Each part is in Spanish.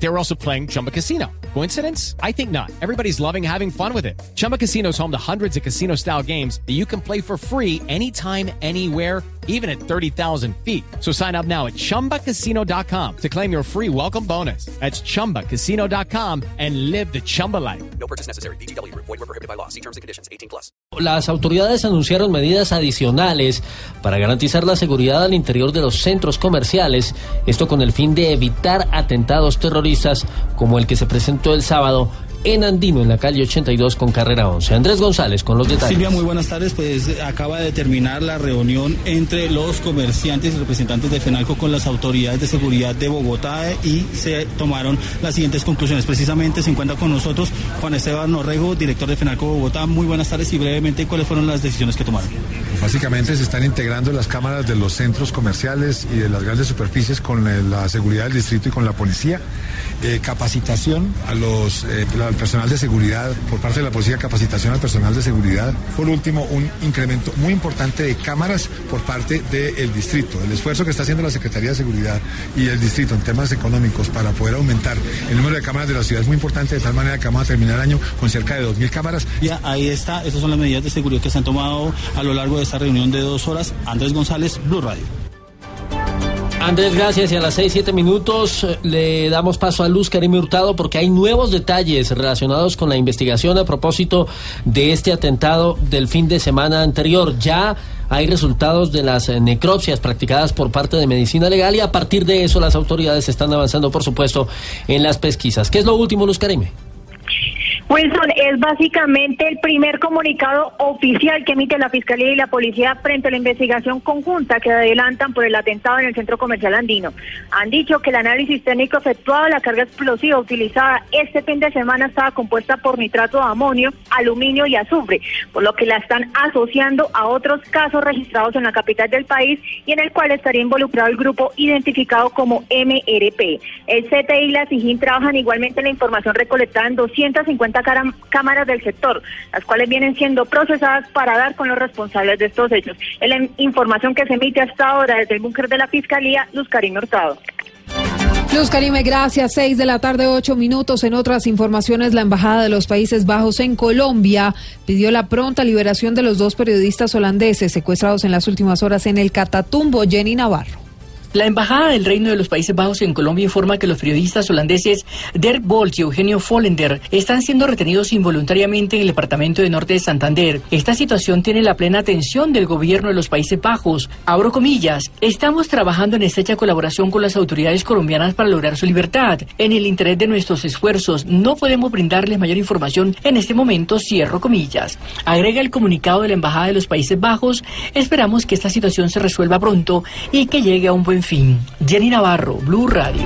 They were also playing Chumba Casino. Coincidence? I think not. Everybody's loving having fun with it. Chumba Casino is home to hundreds of casino style games that you can play for free anytime, anywhere, even at 30,000 feet. So sign up now at chumbacasino.com to claim your free welcome bonus. That's chumbacasino.com and live the Chumba life. No purchase necessary. BGW. Void were prohibited by law. See terms and conditions. 18 plus. Las autoridades anunciaron medidas adicionales para garantizar la seguridad al interior de los centros comerciales, esto con el fin de evitar atentados terroristas como el que se presentó el sábado en Andino, en la calle 82 con carrera 11. Andrés González con los detalles. Silvia, muy buenas tardes. Pues acaba de terminar la reunión entre los comerciantes y representantes de FENALCO con las autoridades de seguridad de Bogotá y se tomaron las siguientes conclusiones. Precisamente se encuentra con nosotros Juan Esteban Norrego, director de FENALCO Bogotá. Muy buenas tardes y brevemente, ¿cuáles fueron las decisiones que tomaron? Básicamente se están integrando las cámaras de los centros comerciales y de las grandes superficies con eh, la seguridad del distrito y con la policía. Eh, capacitación a los, eh, al personal de seguridad por parte de la policía, capacitación al personal de seguridad. Por último, un incremento muy importante de cámaras por parte del distrito. El esfuerzo que está haciendo la Secretaría de Seguridad y el distrito en temas económicos para poder aumentar el número de cámaras de la ciudad es muy importante, de tal manera que vamos a terminar el año con cerca de 2.000 cámaras. Ya, ahí está, esas son las medidas de seguridad que se han tomado a lo largo de esta reunión de dos horas. Andrés González, Blue Radio. Andrés, gracias. Y a las 6, 7 minutos eh, le damos paso a Luz Karim Hurtado porque hay nuevos detalles relacionados con la investigación a propósito de este atentado del fin de semana anterior. Ya hay resultados de las eh, necropsias practicadas por parte de Medicina Legal y a partir de eso las autoridades están avanzando, por supuesto, en las pesquisas. ¿Qué es lo último, Luz Karime? Wilson, es básicamente el primer comunicado oficial que emite la Fiscalía y la Policía frente a la investigación conjunta que adelantan por el atentado en el Centro Comercial Andino. Han dicho que el análisis técnico efectuado de la carga explosiva utilizada este fin de semana estaba compuesta por nitrato de amonio, aluminio y azufre, por lo que la están asociando a otros casos registrados en la capital del país y en el cual estaría involucrado el grupo identificado como MRP. El CTI y la SIGIN trabajan igualmente en la información recolectada en 250 cámaras del sector, las cuales vienen siendo procesadas para dar con los responsables de estos hechos. Es la información que se emite hasta ahora desde el búnker de la Fiscalía, Luz Karim Hurtado. Luz Karime, gracias. Seis de la tarde, ocho minutos. En otras informaciones, la Embajada de los Países Bajos en Colombia pidió la pronta liberación de los dos periodistas holandeses secuestrados en las últimas horas en el Catatumbo, Jenny Navarro. La Embajada del Reino de los Países Bajos en Colombia informa que los periodistas holandeses Dirk Bolt y Eugenio Follender están siendo retenidos involuntariamente en el departamento de Norte de Santander. Esta situación tiene la plena atención del gobierno de los Países Bajos. Abro comillas, estamos trabajando en estrecha colaboración con las autoridades colombianas para lograr su libertad. En el interés de nuestros esfuerzos, no podemos brindarles mayor información en este momento, cierro comillas. Agrega el comunicado de la Embajada de los Países Bajos, esperamos que esta situación se resuelva pronto y que llegue a un buen en fin. Jenny Navarro, Blue Radio.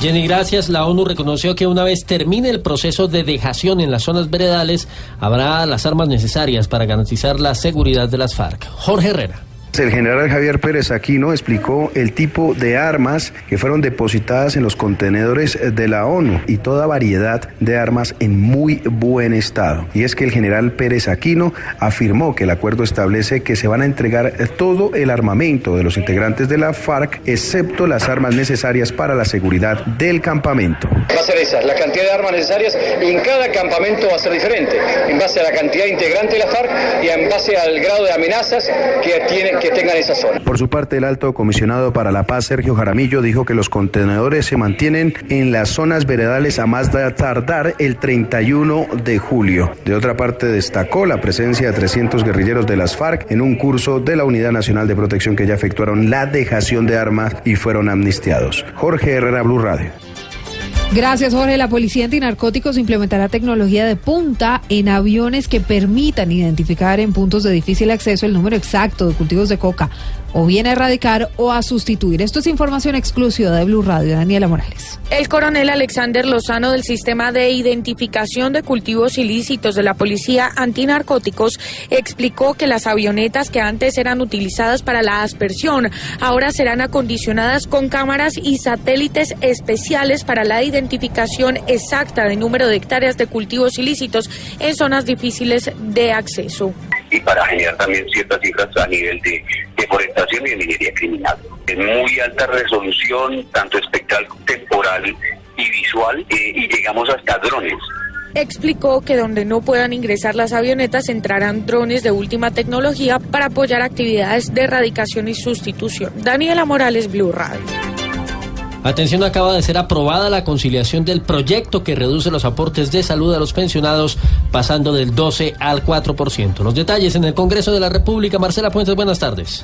Jenny, gracias. La ONU reconoció que una vez termine el proceso de dejación en las zonas veredales, habrá las armas necesarias para garantizar la seguridad de las FARC. Jorge Herrera. El general Javier Pérez Aquino explicó el tipo de armas que fueron depositadas en los contenedores de la ONU y toda variedad de armas en muy buen estado. Y es que el general Pérez Aquino afirmó que el acuerdo establece que se van a entregar todo el armamento de los integrantes de la FARC, excepto las armas necesarias para la seguridad del campamento. Va a ser esa, la cantidad de armas necesarias en cada campamento va a ser diferente, en base a la cantidad integrante de la FARC y en base al grado de amenazas que tiene Por su parte, el alto comisionado para la paz, Sergio Jaramillo, dijo que los contenedores se mantienen en las zonas veredales a más tardar el 31 de julio. De otra parte, destacó la presencia de 300 guerrilleros de las FARC en un curso de la Unidad Nacional de Protección que ya efectuaron la dejación de armas y fueron amnistiados. Jorge Herrera, Blue Radio. Gracias, Jorge. La Policía Antinarcóticos implementará tecnología de punta en aviones que permitan identificar en puntos de difícil acceso el número exacto de cultivos de coca o bien a erradicar o a sustituir. Esto es información exclusiva de Blue Radio. Daniela Morales. El coronel Alexander Lozano del Sistema de Identificación de Cultivos Ilícitos de la Policía Antinarcóticos explicó que las avionetas que antes eran utilizadas para la aspersión ahora serán acondicionadas con cámaras y satélites especiales para la identificación exacta del número de hectáreas de cultivos ilícitos en zonas difíciles de acceso. Para generar también ciertas cifras a nivel de deforestación y de minería criminal. En muy alta resolución, tanto espectral, temporal y visual, eh, y llegamos hasta drones explicó que donde no puedan ingresar las avionetas entrarán drones de última tecnología para apoyar actividades de erradicación y sustitución. Daniela Morales, Blue Radio. Atención, acaba de ser aprobada la conciliación del proyecto que reduce los aportes de salud a los pensionados pasando del 12 al 4%. Los detalles en el Congreso de la República. Marcela Puentes, buenas tardes.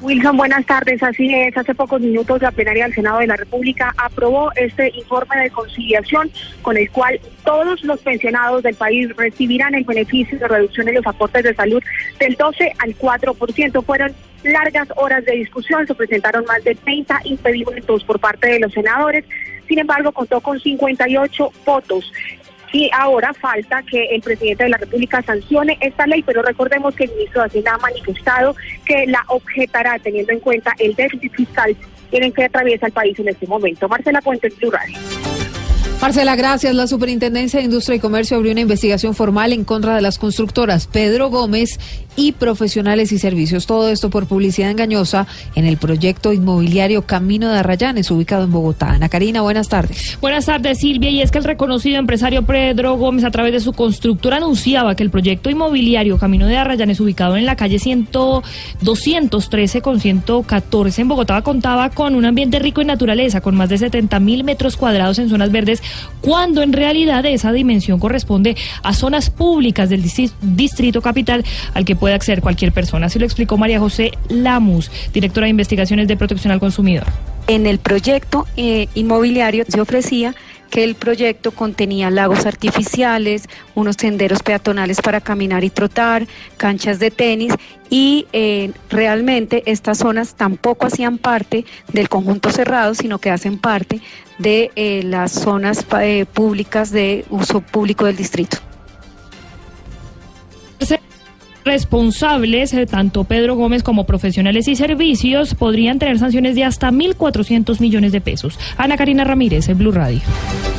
Wilson, buenas tardes. Así es, hace pocos minutos la plenaria del Senado de la República aprobó este informe de conciliación con el cual todos los pensionados del país recibirán el beneficio de reducción de los aportes de salud del 12 al 4%. Fueron largas horas de discusión, se presentaron más de 30 impedimentos por parte de los senadores. Sin embargo, contó con 58 votos. Y ahora falta que el presidente de la República sancione esta ley, pero recordemos que el ministro de Hacienda ha manifestado que la objetará teniendo en cuenta el déficit fiscal en que atraviesa el país en este momento. Marcela Puente, Plural. Marcela, gracias. La Superintendencia de Industria y Comercio abrió una investigación formal en contra de las constructoras Pedro Gómez y Profesionales y Servicios. Todo esto por publicidad engañosa en el proyecto inmobiliario Camino de Arrayanes, ubicado en Bogotá. Ana Karina, buenas tardes. Buenas tardes, Silvia. Y es que el reconocido empresario Pedro Gómez, a través de su constructora, anunciaba que el proyecto inmobiliario Camino de Arrayanes, ubicado en la calle 100, 213 con 114 en Bogotá, contaba con un ambiente rico en naturaleza, con más de 70 mil metros cuadrados en zonas verdes cuando en realidad esa dimensión corresponde a zonas públicas del distrito capital al que puede acceder cualquier persona. Así lo explicó María José Lamus, directora de investigaciones de protección al consumidor. En el proyecto eh, inmobiliario se ofrecía que el proyecto contenía lagos artificiales, unos senderos peatonales para caminar y trotar, canchas de tenis y eh, realmente estas zonas tampoco hacían parte del conjunto cerrado, sino que hacen parte de eh, las zonas eh, públicas de uso público del distrito responsables, eh, tanto Pedro Gómez como profesionales y servicios, podrían tener sanciones de hasta 1.400 millones de pesos. Ana Karina Ramírez, en Blue Radio.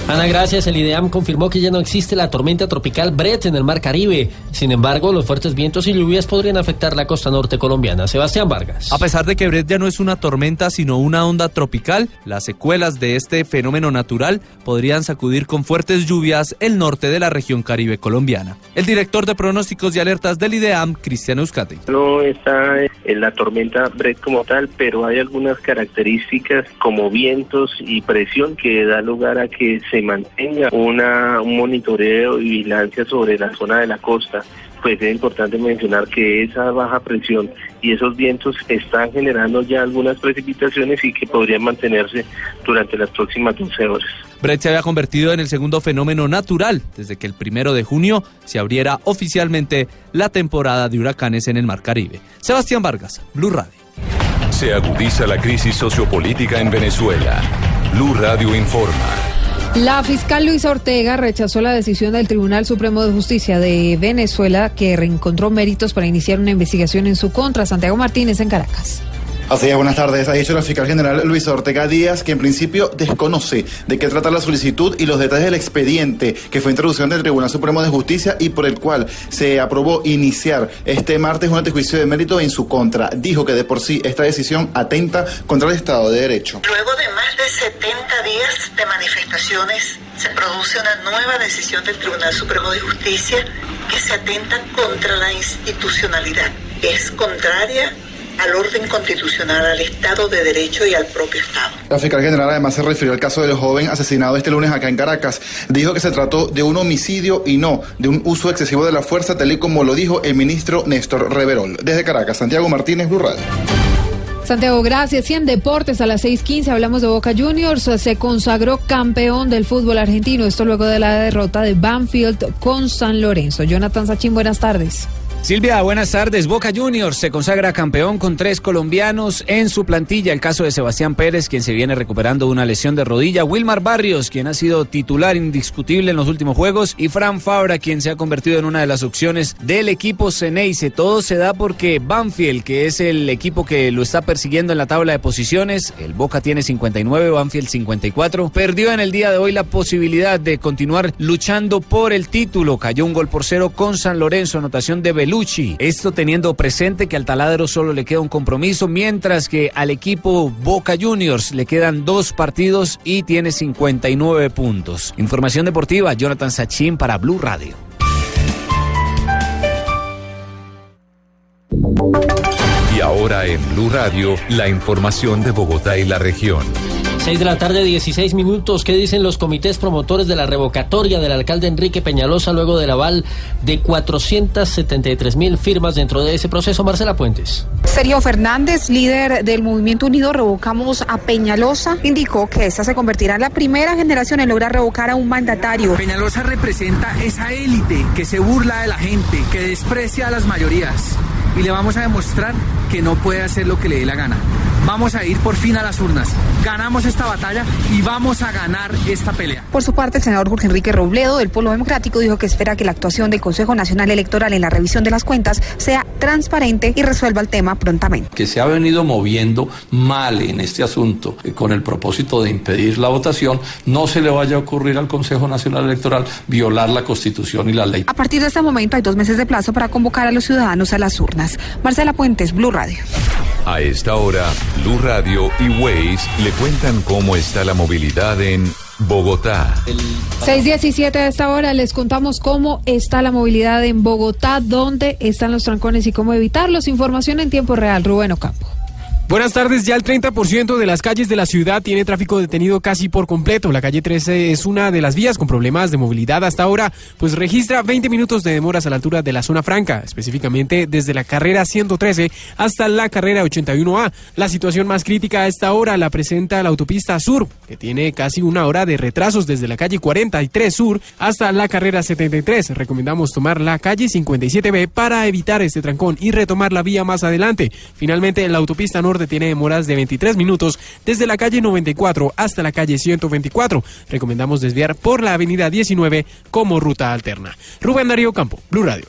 Ana, gracias. El IDEAM confirmó que ya no existe la tormenta tropical Brett en el Mar Caribe. Sin embargo, los fuertes vientos y lluvias podrían afectar la costa norte colombiana. Sebastián Vargas. A pesar de que Brett ya no es una tormenta, sino una onda tropical, las secuelas de este fenómeno natural podrían sacudir con fuertes lluvias el norte de la región caribe colombiana. El director de pronósticos y alertas del IDEAM Cristiano Euskadi. No está en la tormenta Brett como tal, pero hay algunas características como vientos y presión que da lugar a que se mantenga una, un monitoreo y vigilancia sobre la zona de la costa pues es importante mencionar que esa baja presión y esos vientos están generando ya algunas precipitaciones y que podrían mantenerse durante las próximas 12 horas. Brett se había convertido en el segundo fenómeno natural desde que el primero de junio se abriera oficialmente la temporada de huracanes en el Mar Caribe. Sebastián Vargas, Blue Radio. Se agudiza la crisis sociopolítica en Venezuela. Blue Radio informa. La fiscal Luisa Ortega rechazó la decisión del Tribunal Supremo de Justicia de Venezuela que reencontró méritos para iniciar una investigación en su contra. Santiago Martínez en Caracas. Así es, buenas tardes. Ha dicho la fiscal general Luisa Ortega Díaz que en principio desconoce de qué trata la solicitud y los detalles del expediente que fue introducido del Tribunal Supremo de Justicia y por el cual se aprobó iniciar este martes un juicio de mérito en su contra. Dijo que de por sí esta decisión atenta contra el Estado de Derecho. Luego de más de 70 días de manifestaciones, se produce una nueva decisión del Tribunal Supremo de Justicia que se atenta contra la institucionalidad. Es contraria al orden constitucional, al Estado de Derecho y al propio Estado. La fiscal general además se refirió al caso del joven asesinado este lunes acá en Caracas. Dijo que se trató de un homicidio y no de un uso excesivo de la fuerza, tal y como lo dijo el ministro Néstor Reverol. Desde Caracas, Santiago Martínez, Blue Santiago, gracias. Y en deportes a las 6:15 hablamos de Boca Juniors. Se consagró campeón del fútbol argentino. Esto luego de la derrota de Banfield con San Lorenzo. Jonathan Sachin, buenas tardes. Silvia, buenas tardes. Boca Juniors se consagra campeón con tres colombianos en su plantilla. El caso de Sebastián Pérez, quien se viene recuperando una lesión de rodilla. Wilmar Barrios, quien ha sido titular indiscutible en los últimos juegos. Y Fran Fabra, quien se ha convertido en una de las opciones del equipo Ceneice. Todo se da porque Banfield, que es el equipo que lo está persiguiendo en la tabla de posiciones, el Boca tiene 59, Banfield 54, perdió en el día de hoy la posibilidad de continuar luchando por el título. Cayó un gol por cero con San Lorenzo, anotación de Belú esto teniendo presente que al taladro solo le queda un compromiso, mientras que al equipo Boca Juniors le quedan dos partidos y tiene 59 puntos. Información deportiva, Jonathan Sachin para Blue Radio. Y ahora en Blue Radio, la información de Bogotá y la región. 6 de la tarde, 16 minutos. ¿Qué dicen los comités promotores de la revocatoria del alcalde Enrique Peñalosa luego del aval de 473 mil firmas dentro de ese proceso? Marcela Puentes. Sergio Fernández, líder del Movimiento Unido Revocamos a Peñalosa, indicó que esta se convertirá en la primera generación en lograr revocar a un mandatario. Peñalosa representa esa élite que se burla de la gente, que desprecia a las mayorías. Y le vamos a demostrar que no puede hacer lo que le dé la gana. Vamos a ir por fin a las urnas. Ganamos esta batalla y vamos a ganar esta pelea. Por su parte, el senador Jorge Enrique Robledo del Polo Democrático dijo que espera que la actuación del Consejo Nacional Electoral en la revisión de las cuentas sea transparente y resuelva el tema prontamente. Que se ha venido moviendo mal en este asunto eh, con el propósito de impedir la votación, no se le vaya a ocurrir al Consejo Nacional Electoral violar la Constitución y la ley. A partir de este momento hay dos meses de plazo para convocar a los ciudadanos a las urnas. Marcela Puentes, Blue Radio. A esta hora, Blue Radio y Waze le cuentan cómo está la movilidad en Bogotá. 6.17 a esta hora les contamos cómo está la movilidad en Bogotá, dónde están los trancones y cómo evitarlos. Información en tiempo real. Rubén Ocampo. Buenas tardes, ya el 30% de las calles de la ciudad tiene tráfico detenido casi por completo. La calle 13 es una de las vías con problemas de movilidad hasta ahora, pues registra 20 minutos de demoras a la altura de la zona franca, específicamente desde la carrera 113 hasta la carrera 81A. La situación más crítica a esta hora la presenta la autopista sur, que tiene casi una hora de retrasos desde la calle 43 sur hasta la carrera 73. Recomendamos tomar la calle 57B para evitar este trancón y retomar la vía más adelante. Finalmente, la autopista norte tiene demoras de 23 minutos desde la calle 94 hasta la calle 124. Recomendamos desviar por la avenida 19 como ruta alterna. Rubén Darío Campo, Blue Radio.